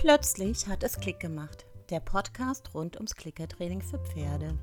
Plötzlich hat es Klick gemacht. Der Podcast rund ums Klickertraining für Pferde.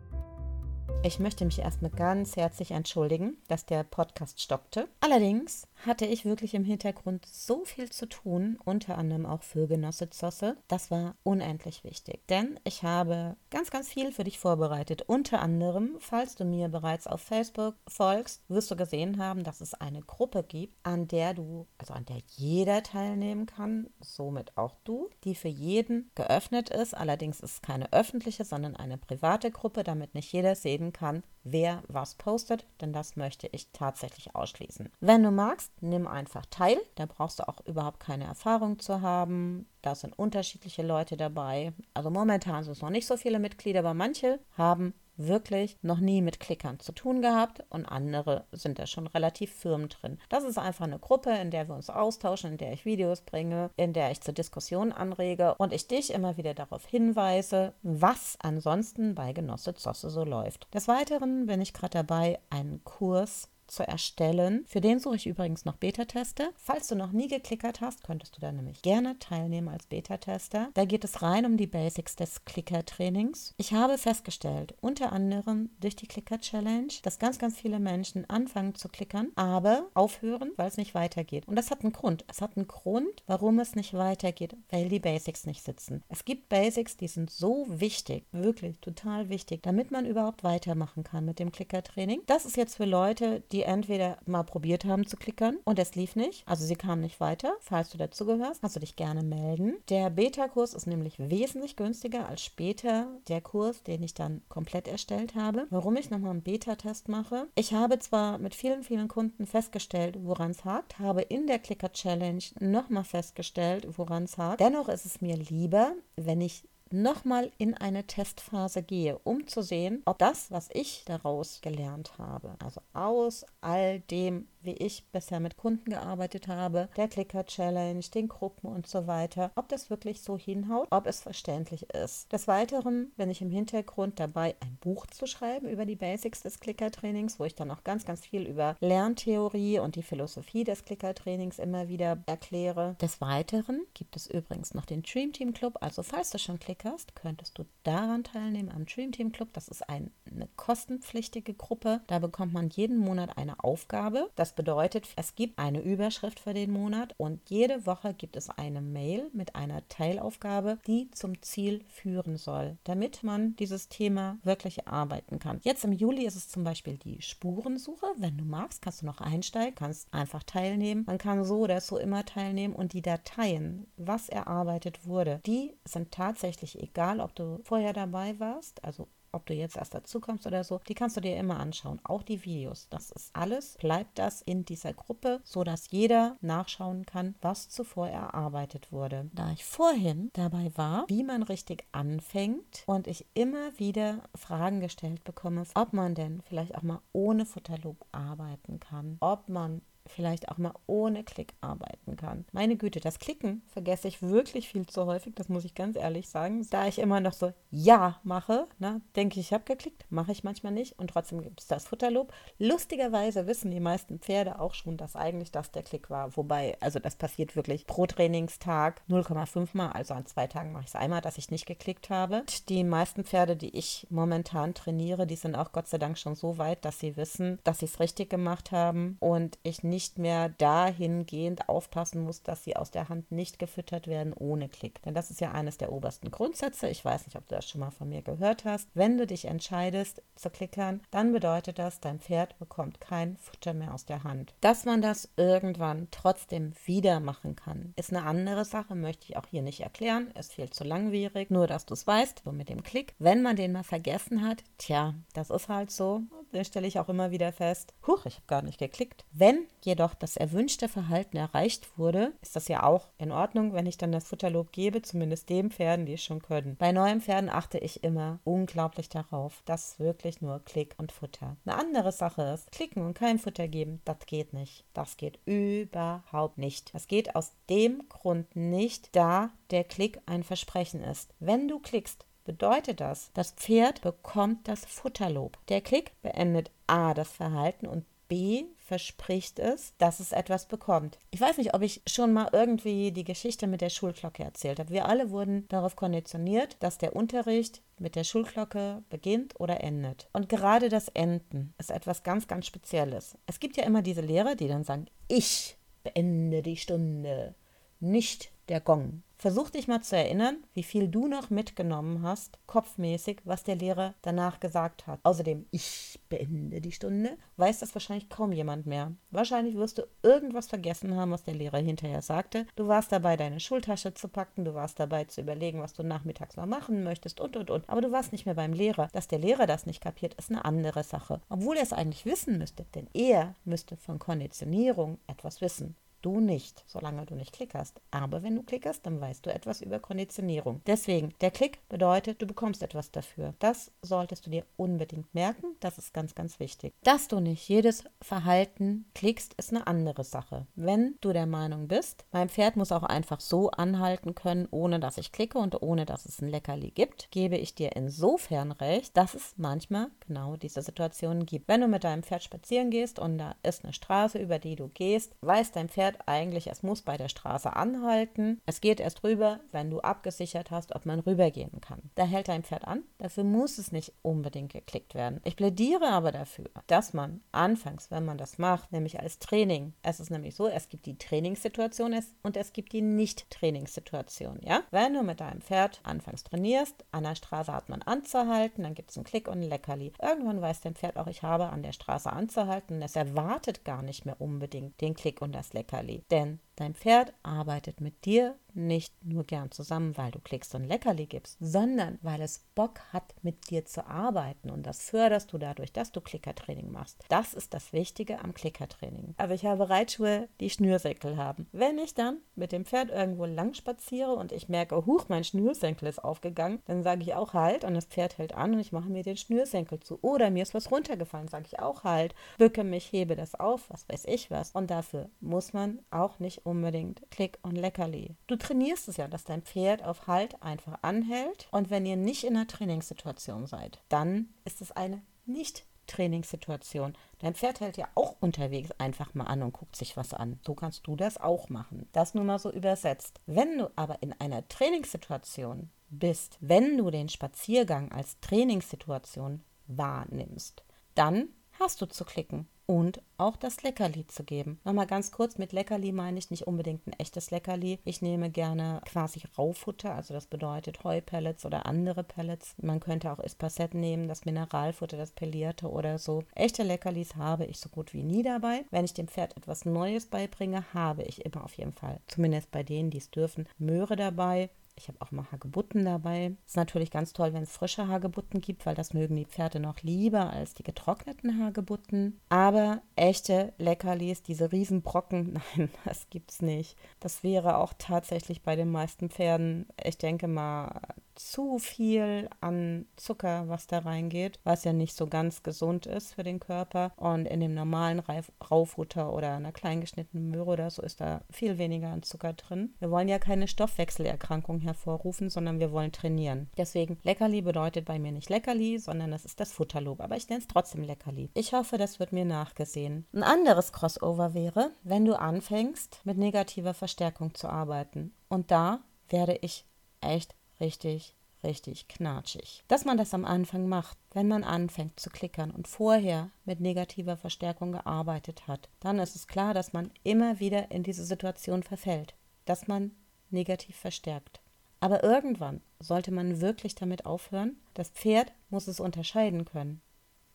Ich möchte mich erstmal ganz herzlich entschuldigen, dass der Podcast stoppte. Allerdings hatte ich wirklich im Hintergrund so viel zu tun, unter anderem auch für Genosse Zosse. Das war unendlich wichtig, denn ich habe ganz, ganz viel für dich vorbereitet. Unter anderem, falls du mir bereits auf Facebook folgst, wirst du gesehen haben, dass es eine Gruppe gibt, an der du, also an der jeder teilnehmen kann, somit auch du, die für jeden geöffnet ist. Allerdings ist es keine öffentliche, sondern eine private Gruppe, damit nicht jeder sehen kann, wer was postet, denn das möchte ich tatsächlich ausschließen. Wenn du magst, nimm einfach teil. Da brauchst du auch überhaupt keine Erfahrung zu haben. Da sind unterschiedliche Leute dabei. Also momentan sind es noch nicht so viele Mitglieder, aber manche haben wirklich noch nie mit Klickern zu tun gehabt und andere sind da schon relativ firm drin. Das ist einfach eine Gruppe, in der wir uns austauschen, in der ich Videos bringe, in der ich zur Diskussion anrege und ich dich immer wieder darauf hinweise, was ansonsten bei Genosse Zosse so läuft. Des Weiteren bin ich gerade dabei, einen Kurs zu erstellen. Für den suche ich übrigens noch Beta-Tester. Falls du noch nie geklickert hast, könntest du da nämlich gerne teilnehmen als Beta-Tester. Da geht es rein um die Basics des Clicker-Trainings. Ich habe festgestellt, unter anderem durch die Clicker-Challenge, dass ganz, ganz viele Menschen anfangen zu klickern, aber aufhören, weil es nicht weitergeht. Und das hat einen Grund. Es hat einen Grund, warum es nicht weitergeht, weil die Basics nicht sitzen. Es gibt Basics, die sind so wichtig, wirklich total wichtig, damit man überhaupt weitermachen kann mit dem Clicker-Training. Das ist jetzt für Leute, die die entweder mal probiert haben zu klickern und es lief nicht, also sie kamen nicht weiter. Falls du dazugehörst, kannst du dich gerne melden. Der Beta-Kurs ist nämlich wesentlich günstiger als später der Kurs, den ich dann komplett erstellt habe. Warum ich nochmal einen Beta-Test mache? Ich habe zwar mit vielen, vielen Kunden festgestellt, woran es hakt, habe in der Clicker-Challenge nochmal festgestellt, woran es hakt. Dennoch ist es mir lieber, wenn ich nochmal in eine Testphase gehe, um zu sehen, ob das, was ich daraus gelernt habe, also aus all dem, wie ich bisher mit Kunden gearbeitet habe, der Clicker Challenge, den Gruppen und so weiter, ob das wirklich so hinhaut, ob es verständlich ist. Des Weiteren bin ich im Hintergrund dabei, ein Buch zu schreiben über die Basics des Clicker Trainings, wo ich dann auch ganz, ganz viel über Lerntheorie und die Philosophie des Clicker Trainings immer wieder erkläre. Des Weiteren gibt es übrigens noch den Dream Team Club, also falls du schon klickerst, könntest du daran teilnehmen am Dream Team Club. Das ist ein, eine kostenpflichtige Gruppe. Da bekommt man jeden Monat eine Aufgabe. Das bedeutet, es gibt eine Überschrift für den Monat und jede Woche gibt es eine Mail mit einer Teilaufgabe, die zum Ziel führen soll, damit man dieses Thema wirklich erarbeiten kann. Jetzt im Juli ist es zum Beispiel die Spurensuche. Wenn du magst, kannst du noch einsteigen, kannst einfach teilnehmen. Man kann so oder so immer teilnehmen und die Dateien, was erarbeitet wurde, die sind tatsächlich egal, ob du vorher dabei warst, also ob du jetzt erst dazu kommst oder so, die kannst du dir immer anschauen. Auch die Videos. Das ist alles, bleibt das in dieser Gruppe, sodass jeder nachschauen kann, was zuvor erarbeitet wurde. Da ich vorhin dabei war, wie man richtig anfängt und ich immer wieder Fragen gestellt bekomme, ob man denn vielleicht auch mal ohne Futterlob arbeiten kann, ob man vielleicht auch mal ohne Klick arbeiten kann. Meine Güte, das Klicken vergesse ich wirklich viel zu häufig, das muss ich ganz ehrlich sagen. Da ich immer noch so Ja mache, ne, denke ich, ich habe geklickt, mache ich manchmal nicht und trotzdem gibt es das Futterlob. Lustigerweise wissen die meisten Pferde auch schon, dass eigentlich das der Klick war. Wobei, also das passiert wirklich pro Trainingstag 0,5 Mal, also an zwei Tagen mache ich es einmal, dass ich nicht geklickt habe. Die meisten Pferde, die ich momentan trainiere, die sind auch Gott sei Dank schon so weit, dass sie wissen, dass sie es richtig gemacht haben und ich nicht nicht mehr dahingehend aufpassen muss, dass sie aus der Hand nicht gefüttert werden ohne Klick. Denn das ist ja eines der obersten Grundsätze. Ich weiß nicht, ob du das schon mal von mir gehört hast. Wenn du dich entscheidest zu klickern, dann bedeutet das, dein Pferd bekommt kein Futter mehr aus der Hand. Dass man das irgendwann trotzdem wieder machen kann, ist eine andere Sache, möchte ich auch hier nicht erklären. Ist viel zu langwierig. Nur, dass du es weißt, so mit dem Klick. Wenn man den mal vergessen hat, tja, das ist halt so. Den stelle ich auch immer wieder fest. Huch, ich habe gar nicht geklickt. Wenn jedoch das erwünschte Verhalten erreicht wurde, ist das ja auch in Ordnung, wenn ich dann das Futterlob gebe, zumindest den Pferden, die es schon können. Bei neuen Pferden achte ich immer unglaublich darauf, dass wirklich nur Klick und Futter. Eine andere Sache ist, klicken und kein Futter geben, das geht nicht. Das geht überhaupt nicht. Das geht aus dem Grund nicht, da der Klick ein Versprechen ist. Wenn du klickst, bedeutet das, das Pferd bekommt das Futterlob. Der Klick beendet A das Verhalten und B verspricht es, dass es etwas bekommt. Ich weiß nicht, ob ich schon mal irgendwie die Geschichte mit der Schulglocke erzählt habe. Wir alle wurden darauf konditioniert, dass der Unterricht mit der Schulglocke beginnt oder endet. Und gerade das Enden ist etwas ganz, ganz Spezielles. Es gibt ja immer diese Lehrer, die dann sagen, ich beende die Stunde, nicht der Gong. Versuch dich mal zu erinnern, wie viel du noch mitgenommen hast, kopfmäßig, was der Lehrer danach gesagt hat. Außerdem, ich beende die Stunde, weiß das wahrscheinlich kaum jemand mehr. Wahrscheinlich wirst du irgendwas vergessen haben, was der Lehrer hinterher sagte. Du warst dabei, deine Schultasche zu packen, du warst dabei zu überlegen, was du nachmittags noch machen möchtest und und und. Aber du warst nicht mehr beim Lehrer. Dass der Lehrer das nicht kapiert, ist eine andere Sache. Obwohl er es eigentlich wissen müsste, denn er müsste von Konditionierung etwas wissen. Du nicht, solange du nicht klickerst. Aber wenn du klickerst, dann weißt du etwas über Konditionierung. Deswegen, der Klick bedeutet, du bekommst etwas dafür. Das solltest du dir unbedingt merken. Das ist ganz, ganz wichtig. Dass du nicht jedes Verhalten klickst, ist eine andere Sache. Wenn du der Meinung bist, mein Pferd muss auch einfach so anhalten können, ohne dass ich klicke und ohne dass es ein Leckerli gibt, gebe ich dir insofern recht, dass es manchmal genau diese Situationen gibt. Wenn du mit deinem Pferd spazieren gehst und da ist eine Straße, über die du gehst, weiß dein Pferd, fährt eigentlich, es muss bei der Straße anhalten. Es geht erst rüber, wenn du abgesichert hast, ob man rübergehen kann. Da hält dein Pferd an. Dafür muss es nicht unbedingt geklickt werden. Ich plädiere aber dafür, dass man anfangs, wenn man das macht, nämlich als Training, es ist nämlich so, es gibt die Trainingssituation und es gibt die Nicht-Trainingssituation. Ja? Wenn du mit deinem Pferd anfangs trainierst, an der Straße hat man anzuhalten, dann gibt es einen Klick und ein Leckerli. Irgendwann weiß dein Pferd auch, ich habe an der Straße anzuhalten. Es erwartet gar nicht mehr unbedingt den Klick und das Leckerli. Leckerli. Denn dein Pferd arbeitet mit dir nicht nur gern zusammen, weil du Klicks und Leckerli gibst, sondern weil es Bock hat, mit dir zu arbeiten. Und das förderst du dadurch, dass du Klickertraining machst. Das ist das Wichtige am Klickertraining. Aber ich habe Reitschuhe, die Schnürsenkel haben. Wenn ich dann mit dem Pferd irgendwo lang spaziere und ich merke, huch, mein Schnürsenkel ist aufgegangen, dann sage ich auch halt und das Pferd hält an und ich mache mir den Schnürsenkel zu. Oder mir ist was runtergefallen, sage ich auch halt, bücke mich, hebe das auf, was weiß ich was. Und dafür muss man auch nicht unbedingt Klick und Leckerli. Du trainierst es ja, dass dein Pferd auf Halt einfach anhält. Und wenn ihr nicht in einer Trainingssituation seid, dann ist es eine nicht Trainingssituation. Dein Pferd hält ja auch unterwegs einfach mal an und guckt sich was an. So kannst du das auch machen. Das nur mal so übersetzt. Wenn du aber in einer Trainingssituation bist, wenn du den Spaziergang als Trainingssituation wahrnimmst, dann hast du zu klicken und auch das Leckerli zu geben. Nochmal ganz kurz, mit Leckerli meine ich nicht unbedingt ein echtes Leckerli. Ich nehme gerne quasi Raufutter, also das bedeutet Heupellets oder andere Pellets. Man könnte auch Espasset nehmen, das Mineralfutter, das Pellierte oder so. Echte Leckerlis habe ich so gut wie nie dabei. Wenn ich dem Pferd etwas Neues beibringe, habe ich immer auf jeden Fall, zumindest bei denen, die es dürfen, Möhre dabei. Ich habe auch mal Hagebutten dabei. Ist natürlich ganz toll, wenn es frische Hagebutten gibt, weil das mögen die Pferde noch lieber als die getrockneten Hagebutten. Aber echte Leckerlis, diese Riesenbrocken, nein, das gibt's nicht. Das wäre auch tatsächlich bei den meisten Pferden, ich denke mal, zu viel an Zucker, was da reingeht, was ja nicht so ganz gesund ist für den Körper. Und in dem normalen Raufutter oder einer kleingeschnittenen Möhre oder so ist da viel weniger an Zucker drin. Wir wollen ja keine Stoffwechselerkrankung hervorrufen, sondern wir wollen trainieren. Deswegen Leckerli bedeutet bei mir nicht Leckerli, sondern das ist das Futterlob. Aber ich nenne es trotzdem Leckerli. Ich hoffe, das wird mir nachgesehen. Ein anderes Crossover wäre, wenn du anfängst, mit negativer Verstärkung zu arbeiten. Und da werde ich echt richtig, richtig knatschig. Dass man das am Anfang macht, wenn man anfängt zu klickern und vorher mit negativer Verstärkung gearbeitet hat, dann ist es klar, dass man immer wieder in diese Situation verfällt, dass man negativ verstärkt. Aber irgendwann sollte man wirklich damit aufhören. Das Pferd muss es unterscheiden können.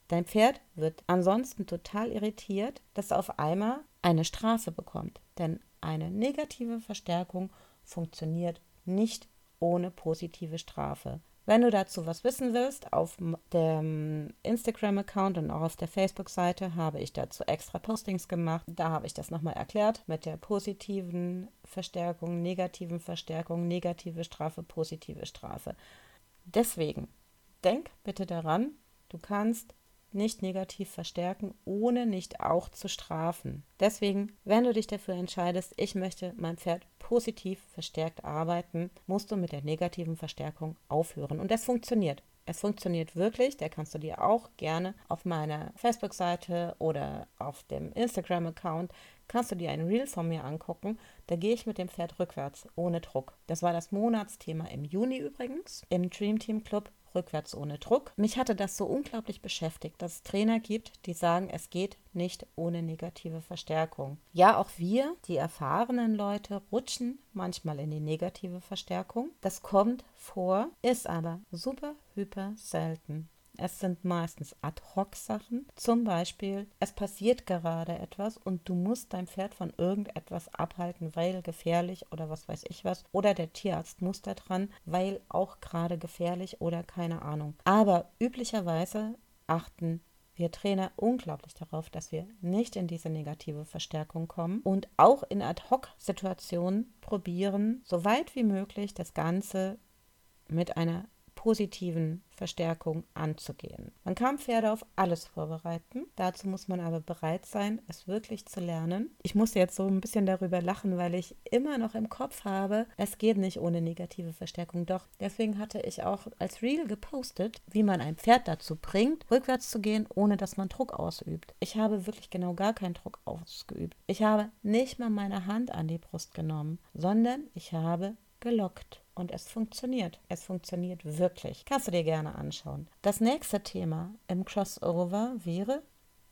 Dein Pferd wird ansonsten total irritiert, dass es auf einmal eine Strafe bekommt. Denn eine negative Verstärkung funktioniert nicht ohne positive Strafe. Wenn du dazu was wissen willst, auf dem Instagram-Account und auch auf der Facebook-Seite habe ich dazu extra Postings gemacht. Da habe ich das nochmal erklärt mit der positiven Verstärkung, negativen Verstärkung, negative Strafe, positive Strafe. Deswegen, denk bitte daran, du kannst nicht negativ verstärken, ohne nicht auch zu strafen. Deswegen, wenn du dich dafür entscheidest, ich möchte mein Pferd positiv verstärkt arbeiten, musst du mit der negativen Verstärkung aufhören. Und das funktioniert. Es funktioniert wirklich. Der kannst du dir auch gerne auf meiner Facebook-Seite oder auf dem Instagram-Account kannst du dir ein Reel von mir angucken. Da gehe ich mit dem Pferd rückwärts, ohne Druck. Das war das Monatsthema im Juni übrigens im Dream Team Club rückwärts ohne Druck. Mich hatte das so unglaublich beschäftigt, dass es Trainer gibt, die sagen, es geht nicht ohne negative Verstärkung. Ja, auch wir, die erfahrenen Leute, rutschen manchmal in die negative Verstärkung. Das kommt vor, ist aber super, hyper selten. Es sind meistens Ad-Hoc-Sachen. Zum Beispiel, es passiert gerade etwas und du musst dein Pferd von irgendetwas abhalten, weil gefährlich oder was weiß ich was. Oder der Tierarzt muss da dran, weil auch gerade gefährlich oder keine Ahnung. Aber üblicherweise achten wir Trainer unglaublich darauf, dass wir nicht in diese negative Verstärkung kommen und auch in Ad-Hoc-Situationen probieren, so weit wie möglich das Ganze mit einer positiven Verstärkung anzugehen. Man kann Pferde auf alles vorbereiten. Dazu muss man aber bereit sein, es wirklich zu lernen. Ich muss jetzt so ein bisschen darüber lachen, weil ich immer noch im Kopf habe, es geht nicht ohne negative Verstärkung. Doch deswegen hatte ich auch als Reel gepostet, wie man ein Pferd dazu bringt, rückwärts zu gehen, ohne dass man Druck ausübt. Ich habe wirklich genau gar keinen Druck ausgeübt. Ich habe nicht mal meine Hand an die Brust genommen, sondern ich habe gelockt. Und es funktioniert. Es funktioniert wirklich. Kannst du dir gerne anschauen. Das nächste Thema im Crossover wäre,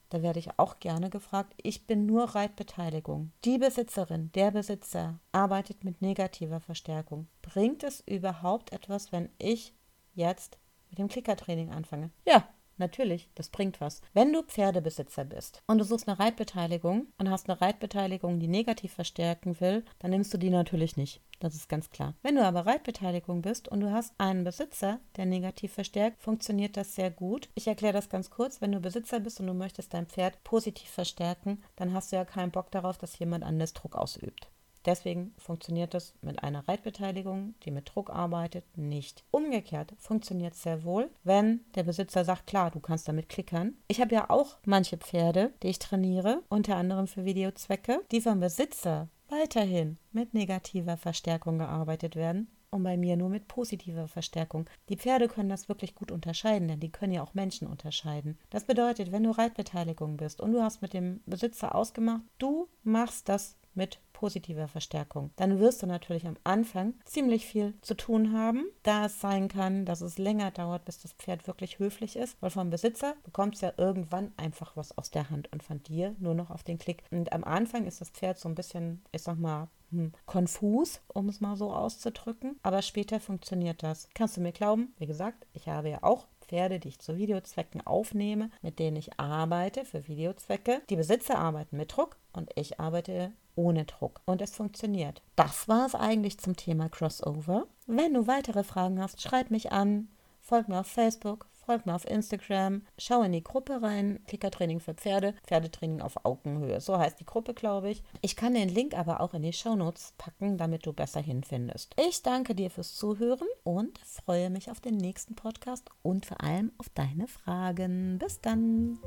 da werde ich auch gerne gefragt, ich bin nur Reitbeteiligung. Die Besitzerin, der Besitzer arbeitet mit negativer Verstärkung. Bringt es überhaupt etwas, wenn ich jetzt mit dem Klickertraining anfange? Ja, Natürlich, das bringt was. Wenn du Pferdebesitzer bist und du suchst eine Reitbeteiligung und hast eine Reitbeteiligung, die negativ verstärken will, dann nimmst du die natürlich nicht. Das ist ganz klar. Wenn du aber Reitbeteiligung bist und du hast einen Besitzer, der negativ verstärkt, funktioniert das sehr gut. Ich erkläre das ganz kurz. Wenn du Besitzer bist und du möchtest dein Pferd positiv verstärken, dann hast du ja keinen Bock darauf, dass jemand anders Druck ausübt. Deswegen funktioniert es mit einer Reitbeteiligung, die mit Druck arbeitet, nicht. Umgekehrt funktioniert es sehr wohl, wenn der Besitzer sagt, klar, du kannst damit klickern. Ich habe ja auch manche Pferde, die ich trainiere, unter anderem für Videozwecke, die vom Besitzer weiterhin mit negativer Verstärkung gearbeitet werden und bei mir nur mit positiver Verstärkung. Die Pferde können das wirklich gut unterscheiden, denn die können ja auch Menschen unterscheiden. Das bedeutet, wenn du Reitbeteiligung bist und du hast mit dem Besitzer ausgemacht, du machst das mit positiver Verstärkung. Dann wirst du natürlich am Anfang ziemlich viel zu tun haben, da es sein kann, dass es länger dauert, bis das Pferd wirklich höflich ist, weil vom Besitzer bekommt es ja irgendwann einfach was aus der Hand und von dir nur noch auf den Klick. Und am Anfang ist das Pferd so ein bisschen, ich sag mal, hm, konfus, um es mal so auszudrücken, aber später funktioniert das. Kannst du mir glauben? Wie gesagt, ich habe ja auch Pferde, die ich zu Videozwecken aufnehme, mit denen ich arbeite für Videozwecke. Die Besitzer arbeiten mit Druck und ich arbeite ohne Druck. Und es funktioniert. Das war es eigentlich zum Thema Crossover. Wenn du weitere Fragen hast, schreib mich an, folg mir auf Facebook, folg mir auf Instagram, schau in die Gruppe rein, Klickertraining für Pferde, Pferdetraining auf Augenhöhe. So heißt die Gruppe, glaube ich. Ich kann den Link aber auch in die Shownotes packen, damit du besser hinfindest. Ich danke dir fürs Zuhören und freue mich auf den nächsten Podcast und vor allem auf deine Fragen. Bis dann.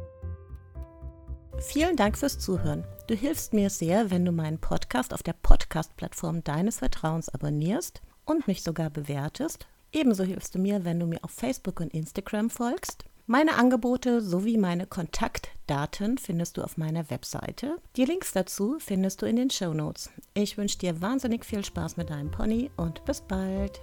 Vielen Dank fürs Zuhören. Du hilfst mir sehr, wenn du meinen Podcast auf der Podcast-Plattform deines Vertrauens abonnierst und mich sogar bewertest Ebenso hilfst du mir, wenn du mir auf Facebook und Instagram folgst. Meine Angebote sowie meine Kontaktdaten findest du auf meiner Webseite. Die Links dazu findest du in den Show Notes. Ich wünsche dir wahnsinnig viel Spaß mit deinem Pony und bis bald.